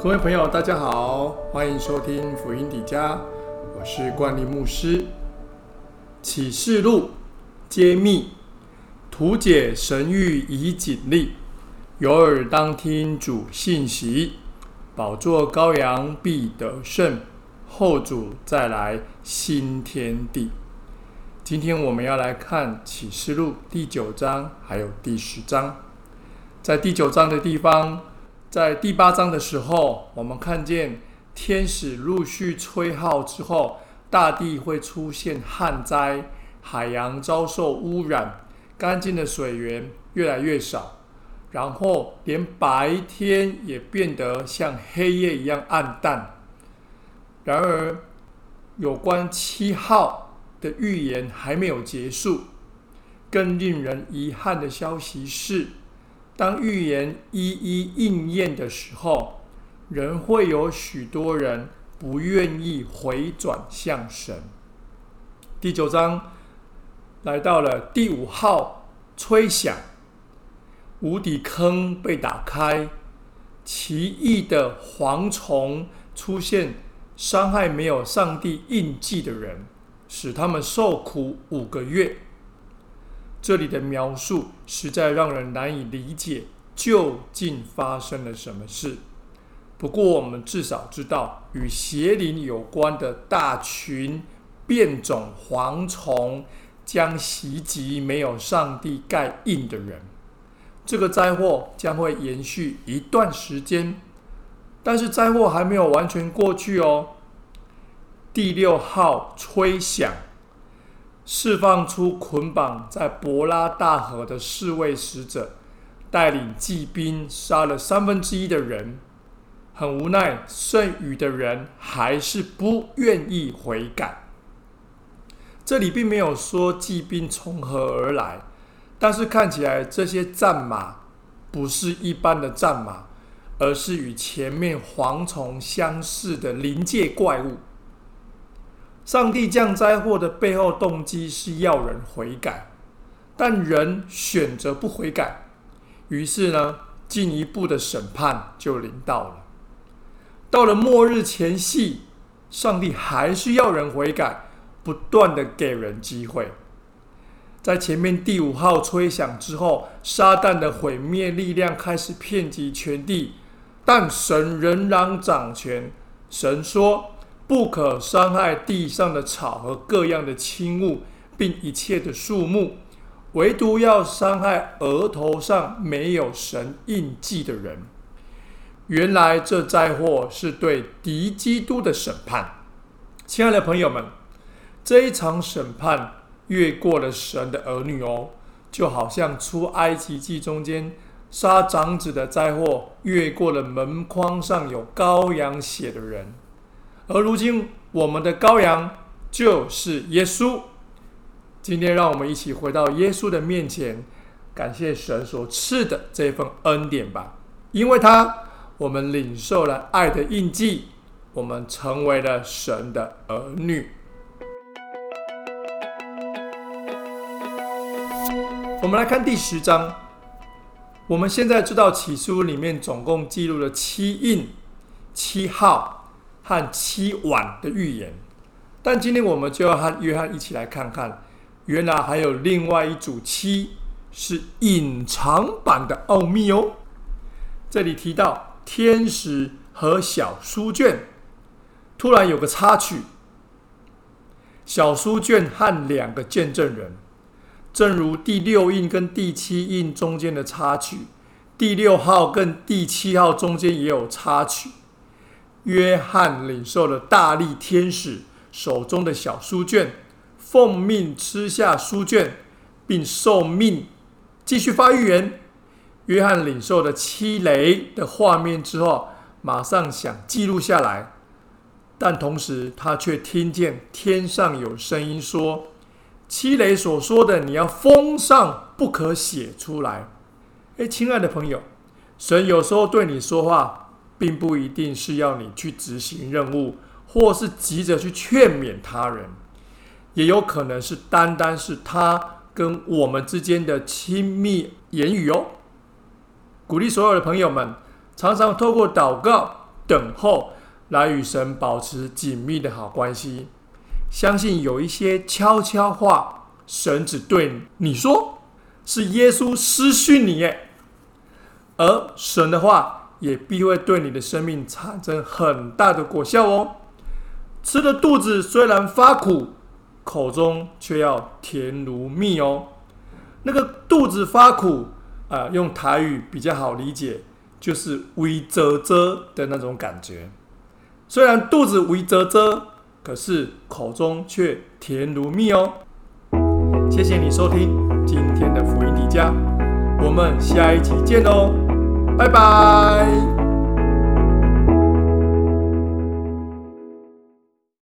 各位朋友，大家好，欢迎收听福音底家，我是冠利牧师。启示录揭秘，图解神谕以警力，有耳当听主信息。宝座羔羊必得胜，后主再来新天地。今天我们要来看启示录第九章，还有第十章。在第九章的地方。在第八章的时候，我们看见天使陆续吹号之后，大地会出现旱灾，海洋遭受污染，干净的水源越来越少，然后连白天也变得像黑夜一样暗淡。然而，有关七号的预言还没有结束，更令人遗憾的消息是。当预言一一应验的时候，仍会有许多人不愿意回转向神。第九章来到了第五号吹响，无底坑被打开，奇异的蝗虫出现，伤害没有上帝印记的人，使他们受苦五个月。这里的描述实在让人难以理解，究竟发生了什么事。不过，我们至少知道，与邪灵有关的大群变种蝗虫将袭击没有上帝盖印的人。这个灾祸将会延续一段时间，但是灾祸还没有完全过去哦。第六号吹响。释放出捆绑在博拉大河的侍卫使者，带领骑兵杀了三分之一的人。很无奈，剩余的人还是不愿意悔改。这里并没有说骑兵从何而来，但是看起来这些战马不是一般的战马，而是与前面蝗虫相似的临界怪物。上帝降灾祸的背后动机是要人悔改，但人选择不悔改，于是呢，进一步的审判就临到了。到了末日前夕，上帝还是要人悔改，不断的给人机会。在前面第五号吹响之后，撒旦的毁灭力量开始遍及全地，但神仍然掌权。神说。不可伤害地上的草和各样的轻物，并一切的树木，唯独要伤害额头上没有神印记的人。原来这灾祸是对敌基督的审判。亲爱的朋友们，这一场审判越过了神的儿女哦，就好像出埃及记中间杀长子的灾祸越过了门框上有羔羊血的人。而如今，我们的羔羊就是耶稣。今天，让我们一起回到耶稣的面前，感谢神所赐的这份恩典吧。因为他，我们领受了爱的印记，我们成为了神的儿女。我们来看第十章。我们现在知道启书里面总共记录了七印、七号。和七晚的预言，但今天我们就要和约翰一起来看看，原来还有另外一组七是隐藏版的奥秘哦。这里提到天使和小书卷，突然有个插曲，小书卷和两个见证人，正如第六印跟第七印中间的插曲，第六号跟第七号中间也有插曲。约翰领受了大力天使手中的小书卷，奉命吃下书卷，并受命继续发预言。约翰领受了七雷的画面之后，马上想记录下来，但同时他却听见天上有声音说：“七雷所说的，你要封上，不可写出来。”哎，亲爱的朋友，神有时候对你说话。并不一定是要你去执行任务，或是急着去劝勉他人，也有可能是单单是他跟我们之间的亲密言语哦。鼓励所有的朋友们，常常透过祷告等候，来与神保持紧密的好关系。相信有一些悄悄话，神只对你说，是耶稣私讯你耶。而神的话也必会对你的生命产生很大的果效哦。吃的肚子虽然发苦，口中却要甜如蜜哦。那个肚子发苦啊，用台语比较好理解，就是微啧啧的那种感觉。虽然肚子微啧啧，可是口中却甜如蜜哦。谢谢你收听今天的福音迪迦，我们下一集见哦，拜拜。